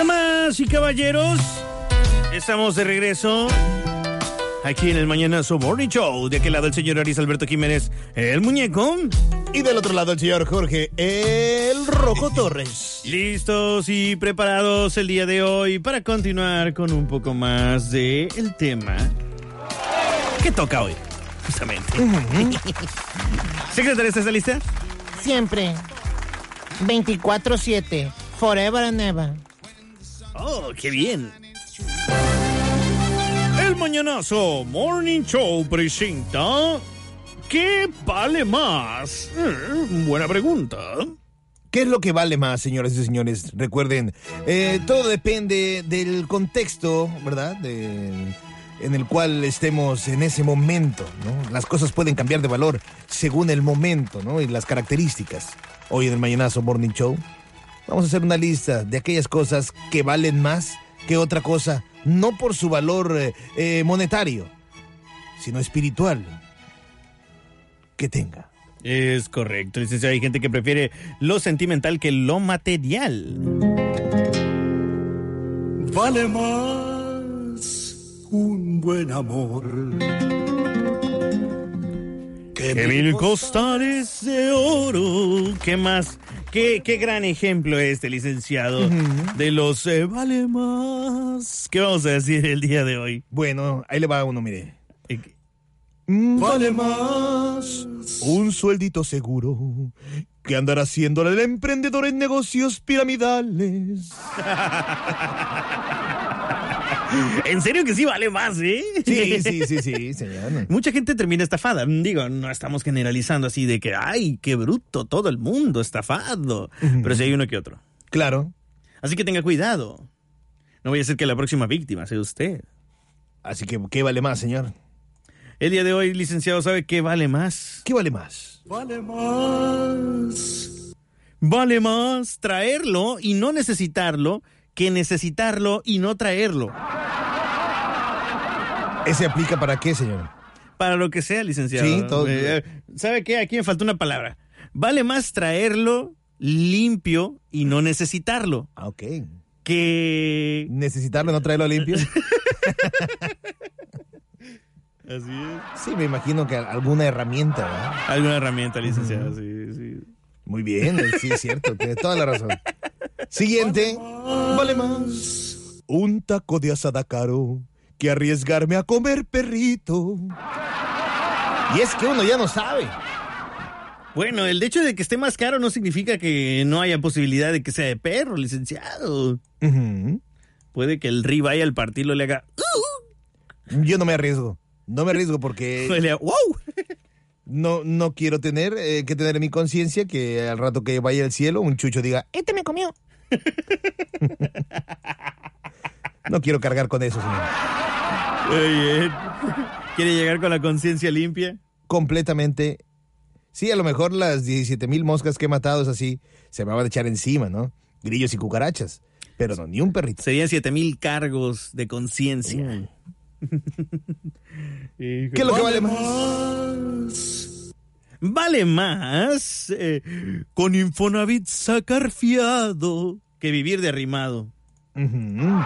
Damas y caballeros, estamos de regreso aquí en el Mañanazo Morning Show. De aquel lado el señor Aris Alberto Jiménez, el muñeco. Y del otro lado el señor Jorge, el Rojo Torres. Listos y preparados el día de hoy para continuar con un poco más de el tema que toca hoy, justamente. Secretaria, ¿estás lista? Siempre. 24-7. Forever and ever. Oh, qué bien. El Mañanazo Morning Show presenta ¿Qué vale más? Eh, buena pregunta. ¿Qué es lo que vale más, señoras y señores? Recuerden, eh, todo depende del contexto, ¿verdad? De- en el cual estemos en ese momento, ¿no? Las cosas pueden cambiar de valor según el momento, ¿no? Y las características. Hoy en el Mañanazo Morning Show vamos a hacer una lista de aquellas cosas que valen más que otra cosa, no por su valor eh, eh, monetario, sino espiritual que tenga. Es correcto, licenciado. Hay gente que prefiere lo sentimental que lo material. Vale más un buen amor. Que Que mil costales de oro. ¿Qué más? ¿Qué, qué gran ejemplo este, licenciado, de los eh, vale más. ¿Qué vamos a decir el día de hoy? Bueno, ahí le va uno, mire. Eh, Vale más Un sueldito seguro que andará haciendo el emprendedor en negocios piramidales. En serio que sí vale más, ¿eh? Sí, sí, sí, sí, señor. Mucha gente termina estafada. Digo, no estamos generalizando así de que, ay, qué bruto, todo el mundo estafado. Pero sí hay uno que otro. Claro. Así que tenga cuidado. No voy a ser que la próxima víctima sea usted. Así que, ¿qué vale más, señor? El día de hoy, licenciado, ¿sabe qué vale más? ¿Qué vale más? Vale más Vale más traerlo y no necesitarlo que necesitarlo y no traerlo. ¿Ese aplica para qué, señor? Para lo que sea, licenciado. Sí, todo- Eh, ¿Sabe qué? Aquí me falta una palabra. Vale más traerlo limpio y no necesitarlo Ah, ok. que... ¿Necesitarlo, no traerlo limpio? Así es. Sí, me imagino que alguna herramienta, ¿verdad? Alguna herramienta, licenciado, sí, sí. Muy bien, sí, es cierto, tiene toda la razón. Siguiente. Vale más. Un taco de asada caro que arriesgarme a comer perrito. Y es que uno ya no sabe. Bueno, el hecho de que esté más caro no significa que no haya posibilidad de que sea de perro, licenciado. Puede que el ribeye al partirlo le haga... Yo no me arriesgo. No me arriesgo porque no, no quiero tener eh, que tener en mi conciencia que al rato que vaya al cielo un chucho diga, Este me comió. No quiero cargar con eso, señor. Oye, ¿Quiere llegar con la conciencia limpia? Completamente. Sí, a lo mejor las 17 mil moscas que he matado es así, se me van a echar encima, ¿no? Grillos y cucarachas. Pero no, ni un perrito. Serían siete mil cargos de conciencia. ¿Qué es lo que vale más? Vale más eh, con Infonavit sacar fiado que vivir de arrimado. Ujú.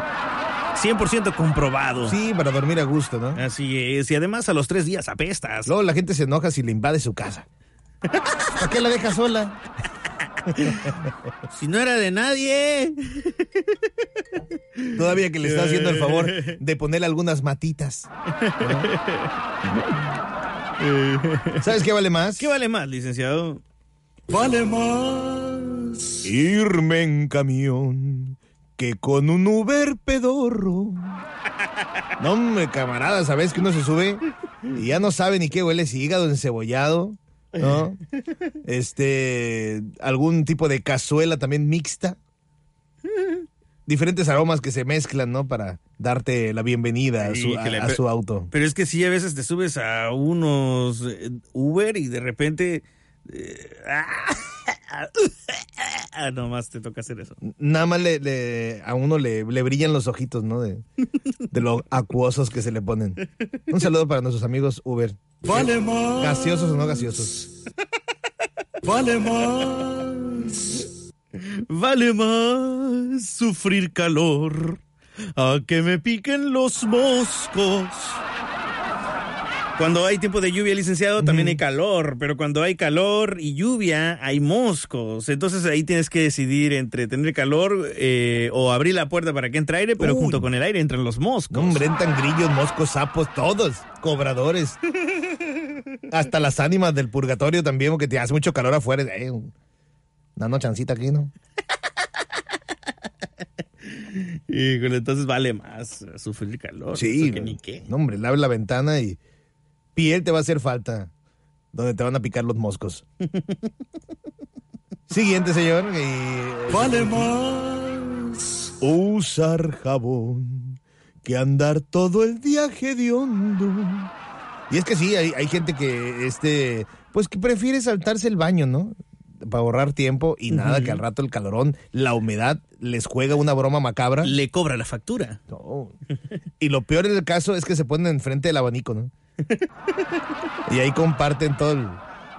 100% comprobado. Sí, para dormir a gusto, ¿no? Así es. Y además a los tres días apestas. Luego la gente se enoja si le invade su casa. ¿Para qué la deja sola? Si no era de nadie. Todavía que le está haciendo el favor de ponerle algunas matitas. ¿no? ¿Sabes qué vale más? ¿Qué vale más, licenciado? Vale más Irme en camión que con un Uber pedorro. No, camarada, ¿sabes que uno se sube y ya no sabe ni qué huele, si hígado encebollado, ¿no? Este, algún tipo de cazuela también mixta. Diferentes aromas que se mezclan, ¿no? Para darte la bienvenida a su, a- su auto. Pero es que sí, a veces te subes a unos eh, Uber y de repente. eh, ah, nomás te toca hacer eso. Nada más le, le- a uno le, le brillan los ojitos, ¿no? De, de lo acuosos que se le ponen. Un saludo para nuestros amigos Uber. Vale más Gaseosos o no gaseosos. Vale más Vale más sufrir calor, a que me piquen los moscos. Cuando hay tiempo de lluvia, licenciado, también hay calor, pero cuando hay calor y lluvia, hay moscos. Entonces ahí tienes que decidir entre tener calor eh, o abrir la puerta para que entre aire, pero Uy. junto con el aire entran los moscos. Hombre, entran grillos, moscos, sapos, todos, cobradores. Hasta las ánimas del purgatorio también, porque te hace mucho calor afuera. Eh, dando chancita aquí, ¿no? Híjole, entonces vale más sufrir calor. Sí, que ni qué. no, hombre, abre la ventana y piel te va a hacer falta, donde te van a picar los moscos. Siguiente, señor. y- Vale más. Usar jabón que andar todo el día hediondo. Y es que sí, hay, hay gente que, este, pues que prefiere saltarse el baño, ¿no? Para ahorrar tiempo y nada, que al rato el calorón, la humedad, les juega una broma macabra. Le cobra la factura. No. Y lo peor en el caso es que se ponen enfrente del abanico, ¿no? Y ahí comparten todo el,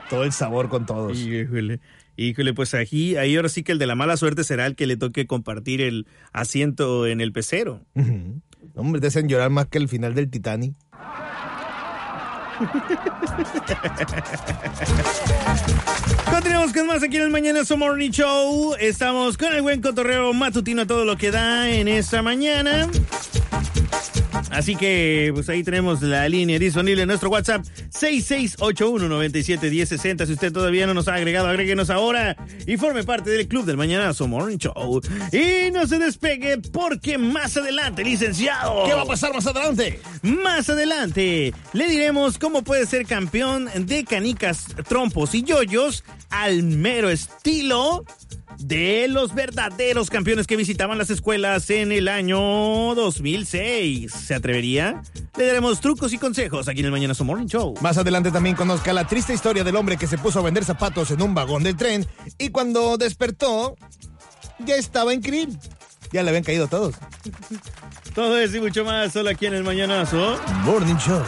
todo el sabor con todos. Híjole. Híjole, pues aquí, ahí ahora sí que el de la mala suerte será el que le toque compartir el asiento en el pecero. Ujú. Hombre, te hacen llorar más que el final del Titanic. Continuamos con más aquí en el Mañanazo Morning Show. Estamos con el buen cotorreo matutino todo lo que da en esta mañana. Así que, pues ahí tenemos la línea disponible en nuestro WhatsApp 6681971060. Si usted todavía no nos ha agregado, agréguenos ahora y forme parte del Club del Mañanazo Morning Show. Y no se despegue porque más adelante, licenciado. ¿Qué va a pasar más adelante? Más adelante le diremos cómo puede ser campeón de canicas, trompos y yoyos al mero estilo de los verdaderos campeones que visitaban las escuelas en el año 2006. ¿Se atrevería? Le daremos trucos y consejos aquí en el Mañana Morning Show. Más adelante también conozca la triste historia del hombre que se puso a vender zapatos en un vagón del tren y cuando despertó ya estaba en krill. Ya le habían caído todos. Todo eso y mucho más solo aquí en el Mañanazo. Morning Show.